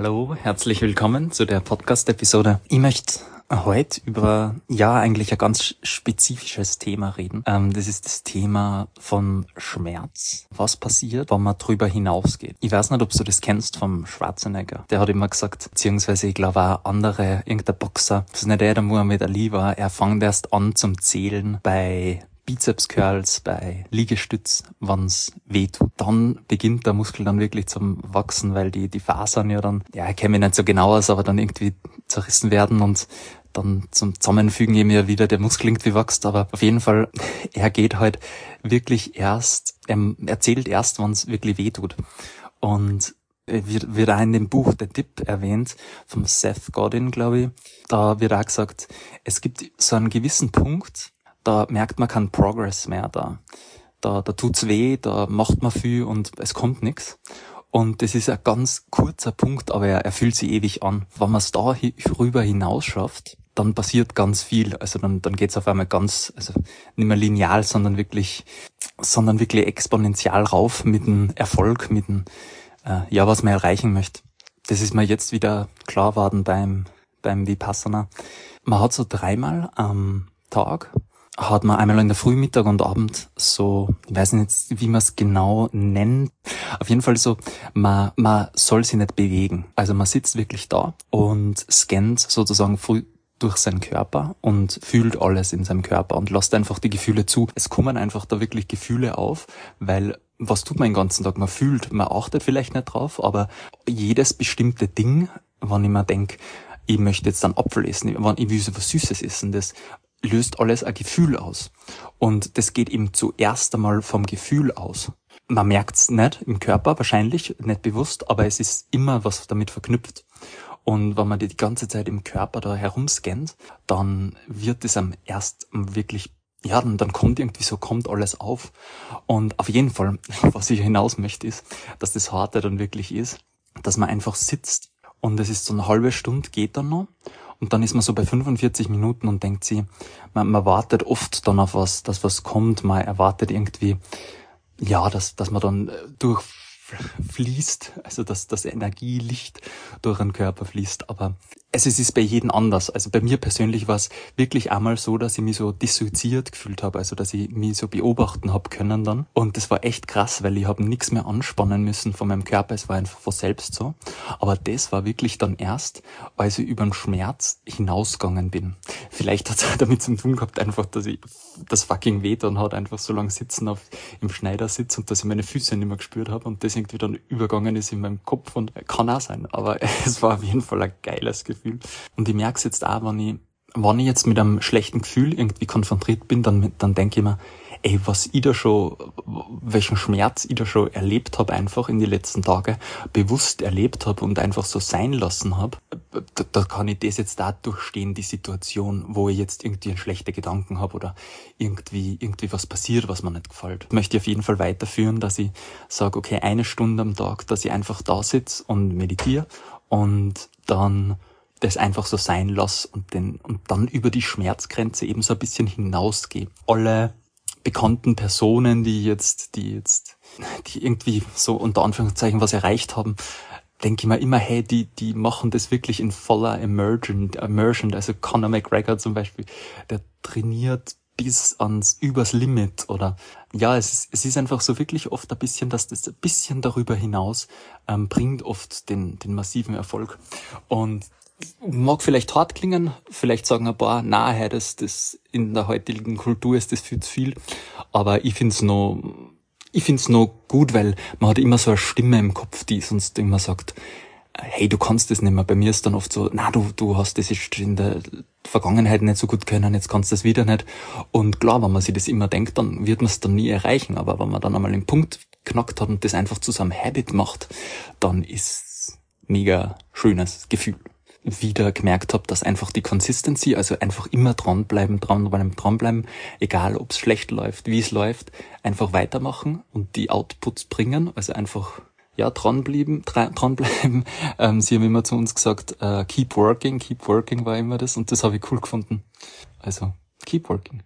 Hallo, herzlich willkommen zu der Podcast-Episode. Ich möchte heute über, ja, eigentlich ein ganz spezifisches Thema reden. Ähm, das ist das Thema von Schmerz. Was passiert, wenn man drüber hinausgeht? Ich weiß nicht, ob du das kennst vom Schwarzenegger. Der hat immer gesagt, beziehungsweise ich glaube auch andere, irgendein Boxer, das ist nicht der, der Muhammad Ali war, er fängt erst an zum Zählen bei Bizeps Curls, bei Liegestütz, wann's wehtut. Dann beginnt der Muskel dann wirklich zum Wachsen, weil die, die Fasern ja dann, ja, ich kenne mich nicht so genau aus, aber dann irgendwie zerrissen werden und dann zum Zusammenfügen eben ja wieder der Muskel irgendwie wächst, aber auf jeden Fall, er geht halt wirklich erst, er erzählt erst, wann's wirklich wehtut. Und wird, wird auch in dem Buch der Tipp erwähnt, vom Seth Godin, glaube ich. Da wird auch gesagt, es gibt so einen gewissen Punkt, da merkt man keinen Progress mehr da. Da, da tut's weh, da macht man viel und es kommt nichts. Und das ist ein ganz kurzer Punkt, aber er, er fühlt sich ewig an. Wenn man es da rüber hinaus schafft, dann passiert ganz viel. Also dann, dann geht's auf einmal ganz, also nicht mehr lineal, sondern wirklich, sondern wirklich exponentiell rauf mit dem Erfolg, mit dem, äh, ja, was man erreichen möchte. Das ist mir jetzt wieder klar geworden beim, beim Vipassana. Man hat so dreimal am Tag hat man einmal in der Früh, Mittag und Abend so, ich weiß nicht, wie man es genau nennt. Auf jeden Fall so, man, man soll sich nicht bewegen. Also man sitzt wirklich da und scannt sozusagen früh durch seinen Körper und fühlt alles in seinem Körper und lässt einfach die Gefühle zu. Es kommen einfach da wirklich Gefühle auf, weil was tut man den ganzen Tag? Man fühlt, man achtet vielleicht nicht drauf, aber jedes bestimmte Ding, wenn ich mir denke, ich möchte jetzt dann Apfel essen, ich will so was Süßes essen, das löst alles ein Gefühl aus. Und das geht eben zuerst einmal vom Gefühl aus. Man merkt's nicht im Körper, wahrscheinlich, nicht bewusst, aber es ist immer was damit verknüpft. Und wenn man die, die ganze Zeit im Körper da herumscannt, dann wird es am erst wirklich, ja, dann, dann kommt irgendwie so, kommt alles auf. Und auf jeden Fall, was ich hinaus möchte, ist, dass das Harte dann wirklich ist, dass man einfach sitzt und es ist so eine halbe Stunde geht dann noch und dann ist man so bei 45 Minuten und denkt sie, man, man wartet oft dann auf was, dass was kommt, man erwartet irgendwie, ja, dass, dass man dann äh, durchfließt, also dass das Energielicht durch den Körper fließt, aber also es ist bei jedem anders. Also bei mir persönlich war es wirklich einmal so, dass ich mich so dissoziiert gefühlt habe, also dass ich mich so beobachten habe können dann. Und das war echt krass, weil ich habe nichts mehr anspannen müssen von meinem Körper. Es war einfach von selbst so. Aber das war wirklich dann erst, als ich über den Schmerz hinausgegangen bin. Vielleicht hat es damit zu tun gehabt, einfach, dass ich das fucking weh dann hat, einfach so lange sitzen auf, im Schneidersitz und dass ich meine Füße nicht mehr gespürt habe und das irgendwie dann übergangen ist in meinem Kopf und kann auch sein. Aber es war auf jeden Fall ein geiles Gefühl. Gefühl. Und ich merke es jetzt auch, wenn ich, wenn ich jetzt mit einem schlechten Gefühl irgendwie konfrontiert bin, dann, dann denke ich mir, ey, was ich da schon, welchen Schmerz ich da schon erlebt habe, einfach in die letzten Tage, bewusst erlebt habe und einfach so sein lassen habe, da, da kann ich das jetzt da durchstehen, die Situation, wo ich jetzt irgendwie einen schlechten Gedanken habe oder irgendwie, irgendwie was passiert, was mir nicht gefällt. Ich möchte auf jeden Fall weiterführen, dass ich sage, okay, eine Stunde am Tag, dass ich einfach da sitze und meditiere und dann das einfach so sein lass und, den, und dann über die Schmerzgrenze eben so ein bisschen hinausgehe. Alle bekannten Personen, die jetzt, die jetzt, die irgendwie so unter Anführungszeichen was erreicht haben, denke ich mir immer, hey, die, die machen das wirklich in voller Immersion, Immersion. Also Conor McGregor zum Beispiel, der trainiert bis ans übers Limit oder ja, es ist, es ist einfach so wirklich oft ein bisschen, dass das ein bisschen darüber hinaus ähm, bringt oft den, den massiven Erfolg. Und mag vielleicht hart klingen, vielleicht sagen ein paar, na, hey, das, das in der heutigen Kultur ist das viel zu viel, aber ich find's noch, ich find's noch gut, weil man hat immer so eine Stimme im Kopf, die sonst immer sagt, hey, du kannst das nicht mehr. Bei mir ist dann oft so, na, du, du hast das in der Vergangenheit nicht so gut können, jetzt kannst du das wieder nicht. Und klar, wenn man sich das immer denkt, dann wird man es dann nie erreichen. Aber wenn man dann einmal den Punkt knackt hat und das einfach zu seinem Habit macht, dann ist mega schönes Gefühl wieder gemerkt habe, dass einfach die Consistency, also einfach immer dranbleiben, dranbleiben, dranbleiben, egal ob es schlecht läuft, wie es läuft, einfach weitermachen und die Outputs bringen, also einfach ja, dranbleiben, dranbleiben. Ähm, sie haben immer zu uns gesagt, uh, keep working, keep working war immer das und das habe ich cool gefunden. Also, keep working.